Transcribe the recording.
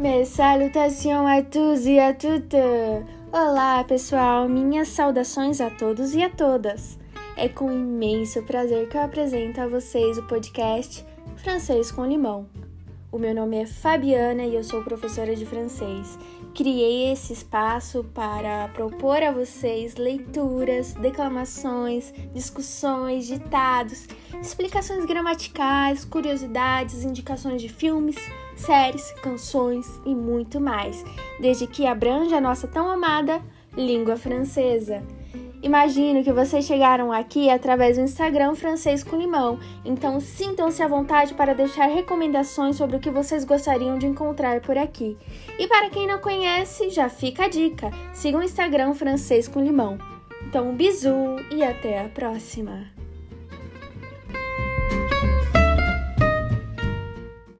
Mes salutations a tous e a toutes! Olá, pessoal! Minhas saudações a todos e a todas! É com imenso prazer que eu apresento a vocês o podcast Francês com Limão. O meu nome é Fabiana e eu sou professora de francês. Criei esse espaço para propor a vocês leituras, declamações, discussões, ditados, explicações gramaticais, curiosidades, indicações de filmes, séries, canções e muito mais, desde que abranja a nossa tão amada língua francesa. Imagino que vocês chegaram aqui através do Instagram Francês com Limão, então sintam-se à vontade para deixar recomendações sobre o que vocês gostariam de encontrar por aqui. E para quem não conhece, já fica a dica: siga o Instagram Francês com Limão. Então, bisu e até a próxima!